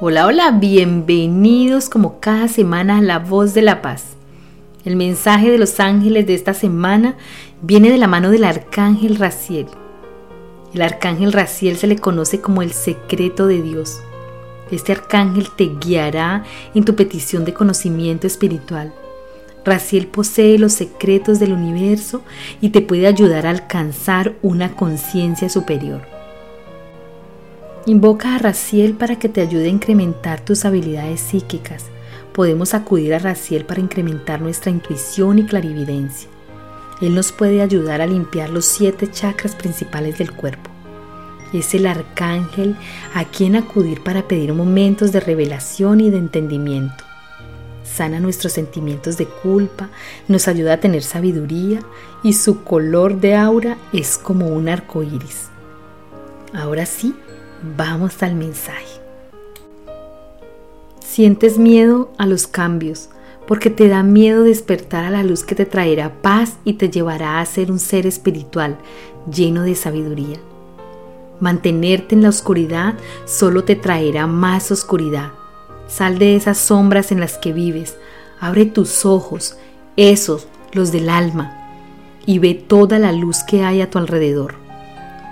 Hola, hola, bienvenidos como cada semana a La Voz de la Paz. El mensaje de los ángeles de esta semana viene de la mano del arcángel Raciel. El arcángel Raciel se le conoce como el secreto de Dios. Este arcángel te guiará en tu petición de conocimiento espiritual. Raciel posee los secretos del universo y te puede ayudar a alcanzar una conciencia superior. Invoca a Raciel para que te ayude a incrementar tus habilidades psíquicas. Podemos acudir a Raciel para incrementar nuestra intuición y clarividencia. Él nos puede ayudar a limpiar los siete chakras principales del cuerpo. Es el arcángel a quien acudir para pedir momentos de revelación y de entendimiento. Sana nuestros sentimientos de culpa, nos ayuda a tener sabiduría y su color de aura es como un arco iris. Ahora sí, Vamos al mensaje. Sientes miedo a los cambios porque te da miedo despertar a la luz que te traerá paz y te llevará a ser un ser espiritual lleno de sabiduría. Mantenerte en la oscuridad solo te traerá más oscuridad. Sal de esas sombras en las que vives, abre tus ojos, esos, los del alma, y ve toda la luz que hay a tu alrededor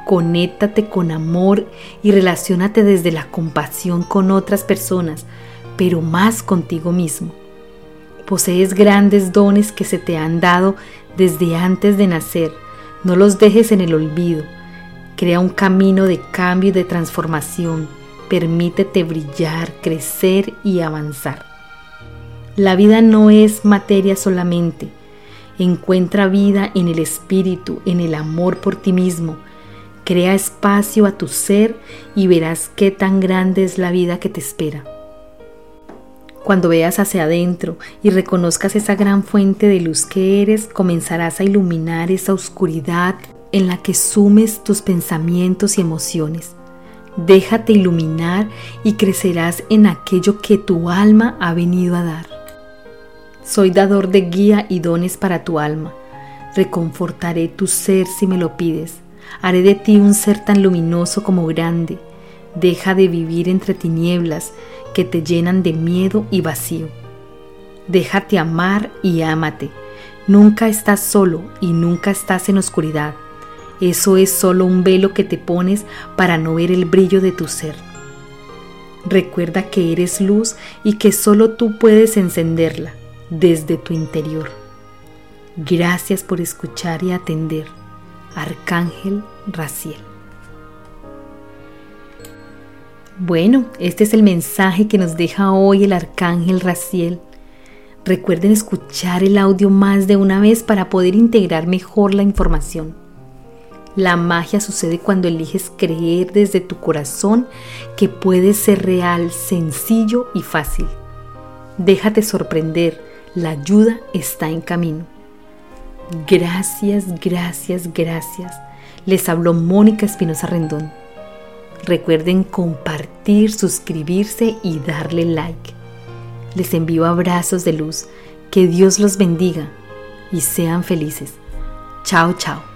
conéctate con amor y relacionate desde la compasión con otras personas, pero más contigo mismo. Posees grandes dones que se te han dado desde antes de nacer. No los dejes en el olvido. Crea un camino de cambio y de transformación. Permítete brillar, crecer y avanzar. La vida no es materia solamente. Encuentra vida en el espíritu, en el amor por ti mismo, Crea espacio a tu ser y verás qué tan grande es la vida que te espera. Cuando veas hacia adentro y reconozcas esa gran fuente de luz que eres, comenzarás a iluminar esa oscuridad en la que sumes tus pensamientos y emociones. Déjate iluminar y crecerás en aquello que tu alma ha venido a dar. Soy dador de guía y dones para tu alma. Reconfortaré tu ser si me lo pides. Haré de ti un ser tan luminoso como grande. Deja de vivir entre tinieblas que te llenan de miedo y vacío. Déjate amar y ámate. Nunca estás solo y nunca estás en oscuridad. Eso es solo un velo que te pones para no ver el brillo de tu ser. Recuerda que eres luz y que solo tú puedes encenderla desde tu interior. Gracias por escuchar y atender. Arcángel Raciel. Bueno, este es el mensaje que nos deja hoy el Arcángel Raciel. Recuerden escuchar el audio más de una vez para poder integrar mejor la información. La magia sucede cuando eliges creer desde tu corazón que puede ser real, sencillo y fácil. Déjate sorprender, la ayuda está en camino. Gracias, gracias, gracias. Les habló Mónica Espinosa Rendón. Recuerden compartir, suscribirse y darle like. Les envío abrazos de luz. Que Dios los bendiga y sean felices. Chao, chao.